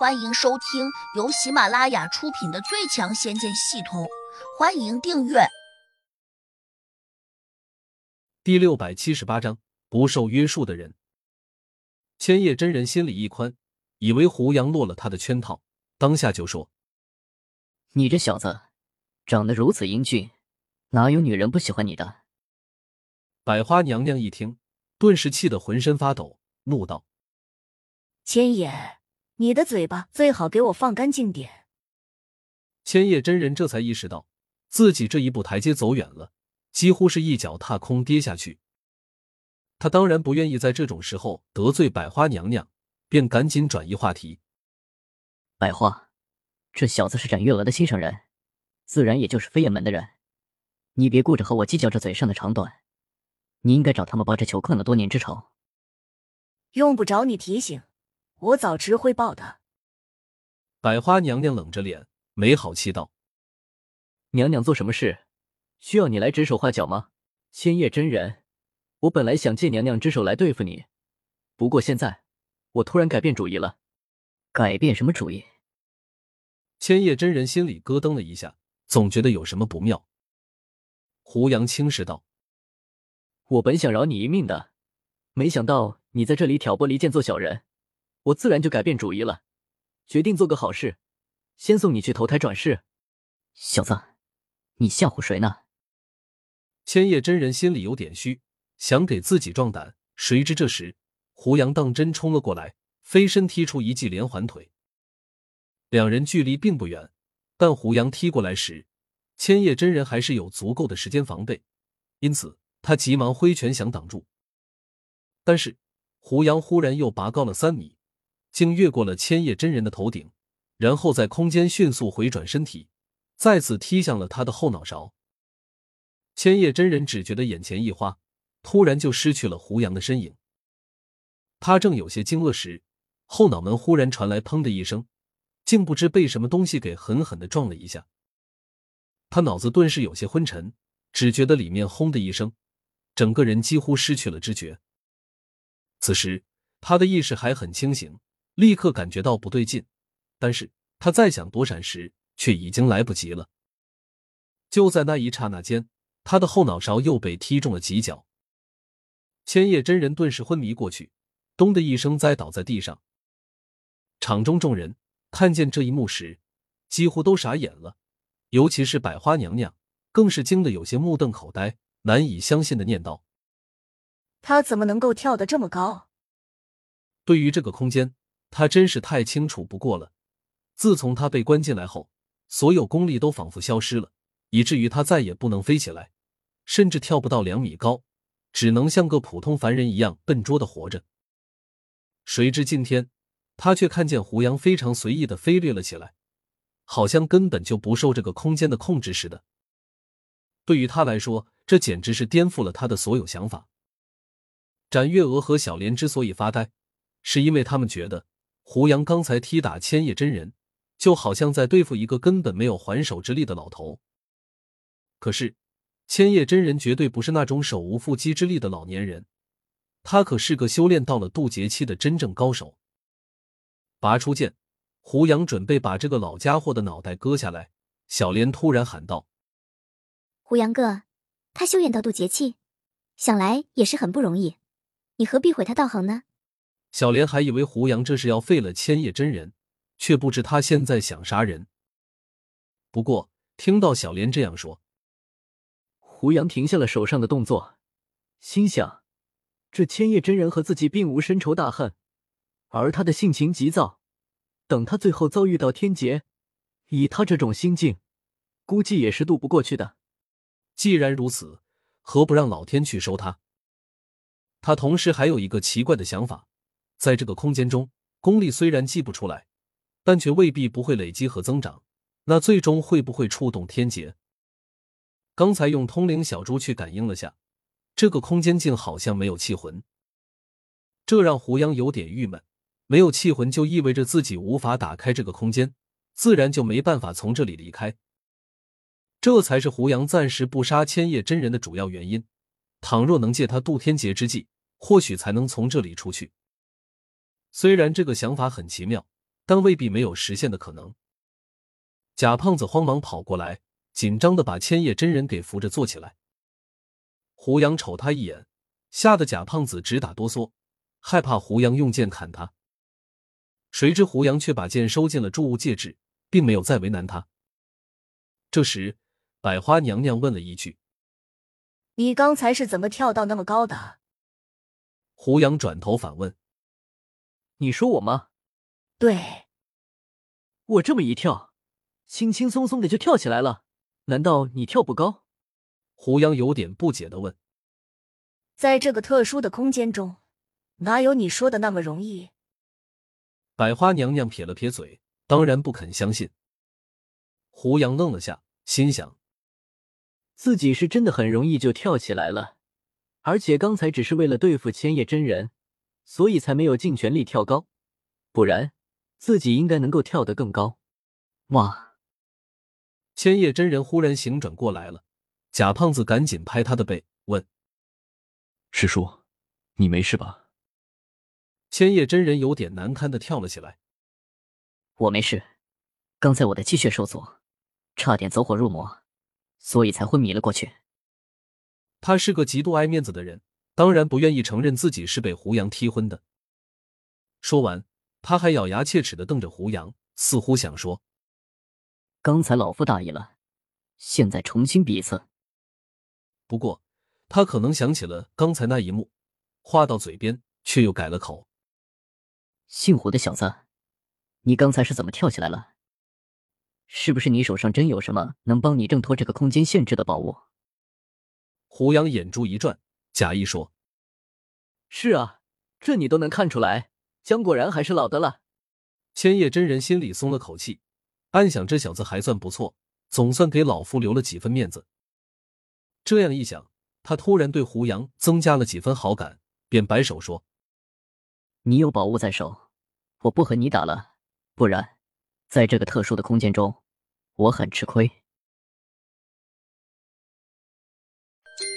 欢迎收听由喜马拉雅出品的《最强仙剑系统》，欢迎订阅。第六百七十八章：不受约束的人。千叶真人心里一宽，以为胡杨落了他的圈套，当下就说：“你这小子长得如此英俊，哪有女人不喜欢你的？”百花娘娘一听，顿时气得浑身发抖，怒道：“千叶！”你的嘴巴最好给我放干净点。千叶真人这才意识到自己这一步台阶走远了，几乎是一脚踏空跌下去。他当然不愿意在这种时候得罪百花娘娘，便赶紧转移话题。百花，这小子是展月娥的心上人，自然也就是飞燕门的人。你别顾着和我计较这嘴上的长短，你应该找他们报这囚困了多年之仇。用不着你提醒。我早知会报的。百花娘娘冷着脸，没好气道：“娘娘做什么事，需要你来指手画脚吗？千叶真人，我本来想借娘娘之手来对付你，不过现在我突然改变主意了。改变什么主意？”千叶真人心里咯噔了一下，总觉得有什么不妙。胡杨轻视道：“我本想饶你一命的，没想到你在这里挑拨离间，做小人。”我自然就改变主意了，决定做个好事，先送你去投胎转世。小子，你吓唬谁呢？千叶真人心里有点虚，想给自己壮胆，谁知这时胡杨当真冲了过来，飞身踢出一记连环腿。两人距离并不远，但胡杨踢过来时，千叶真人还是有足够的时间防备，因此他急忙挥拳想挡住。但是胡杨忽然又拔高了三米。竟越过了千叶真人的头顶，然后在空间迅速回转身体，再次踢向了他的后脑勺。千叶真人只觉得眼前一花，突然就失去了胡杨的身影。他正有些惊愕时，后脑门忽然传来“砰”的一声，竟不知被什么东西给狠狠的撞了一下。他脑子顿时有些昏沉，只觉得里面“轰”的一声，整个人几乎失去了知觉。此时他的意识还很清醒。立刻感觉到不对劲，但是他再想躲闪时，却已经来不及了。就在那一刹那间，他的后脑勺又被踢中了几脚。千叶真人顿时昏迷过去，咚的一声栽倒在地上。场中众人看见这一幕时，几乎都傻眼了，尤其是百花娘娘，更是惊得有些目瞪口呆，难以相信的念道：“他怎么能够跳得这么高？”对于这个空间。他真是太清楚不过了。自从他被关进来后，所有功力都仿佛消失了，以至于他再也不能飞起来，甚至跳不到两米高，只能像个普通凡人一样笨拙的活着。谁知今天，他却看见胡杨非常随意的飞掠了起来，好像根本就不受这个空间的控制似的。对于他来说，这简直是颠覆了他的所有想法。展月娥和小莲之所以发呆，是因为他们觉得。胡杨刚才踢打千叶真人，就好像在对付一个根本没有还手之力的老头。可是，千叶真人绝对不是那种手无缚鸡之力的老年人，他可是个修炼到了渡劫期的真正高手。拔出剑，胡杨准备把这个老家伙的脑袋割下来。小莲突然喊道：“胡杨哥，他修炼到渡劫期，想来也是很不容易，你何必毁他道行呢？”小莲还以为胡杨这是要废了千叶真人，却不知他现在想杀人。不过听到小莲这样说，胡杨停下了手上的动作，心想：这千叶真人和自己并无深仇大恨，而他的性情急躁，等他最后遭遇到天劫，以他这种心境，估计也是渡不过去的。既然如此，何不让老天去收他？他同时还有一个奇怪的想法。在这个空间中，功力虽然计不出来，但却未必不会累积和增长。那最终会不会触动天劫？刚才用通灵小猪去感应了下，这个空间竟好像没有气魂，这让胡杨有点郁闷。没有气魂就意味着自己无法打开这个空间，自然就没办法从这里离开。这才是胡杨暂时不杀千叶真人的主要原因。倘若能借他渡天劫之际，或许才能从这里出去。虽然这个想法很奇妙，但未必没有实现的可能。贾胖子慌忙跑过来，紧张的把千叶真人给扶着坐起来。胡杨瞅他一眼，吓得贾胖子直打哆嗦，害怕胡杨用剑砍他。谁知胡杨却把剑收进了铸物戒指，并没有再为难他。这时，百花娘娘问了一句：“你刚才是怎么跳到那么高的？”胡杨转头反问：“你说我吗？”“对，我这么一跳，轻轻松松的就跳起来了。难道你跳不高？”胡杨有点不解的问：“在这个特殊的空间中，哪有你说的那么容易？”百花娘娘撇了撇嘴，当然不肯相信。胡杨愣了下，心想：自己是真的很容易就跳起来了，而且刚才只是为了对付千叶真人，所以才没有尽全力跳高，不然自己应该能够跳得更高。哇！千叶真人忽然醒转过来了，贾胖子赶紧拍他的背，问：“师叔，你没事吧？”千叶真人有点难堪的跳了起来。我没事，刚才我的气血受阻。差点走火入魔，所以才昏迷了过去。他是个极度爱面子的人，当然不愿意承认自己是被胡杨踢昏的。说完，他还咬牙切齿的瞪着胡杨，似乎想说：“刚才老夫大意了，现在重新比一次。”不过，他可能想起了刚才那一幕，话到嘴边却又改了口：“姓胡的小子，你刚才是怎么跳起来了？”是不是你手上真有什么能帮你挣脱这个空间限制的宝物？胡杨眼珠一转，假意说：“是啊，这你都能看出来，姜果然还是老的了。”千叶真人心里松了口气，暗想这小子还算不错，总算给老夫留了几分面子。这样一想，他突然对胡杨增加了几分好感，便摆手说：“你有宝物在手，我不和你打了，不然。”在这个特殊的空间中，我很吃亏。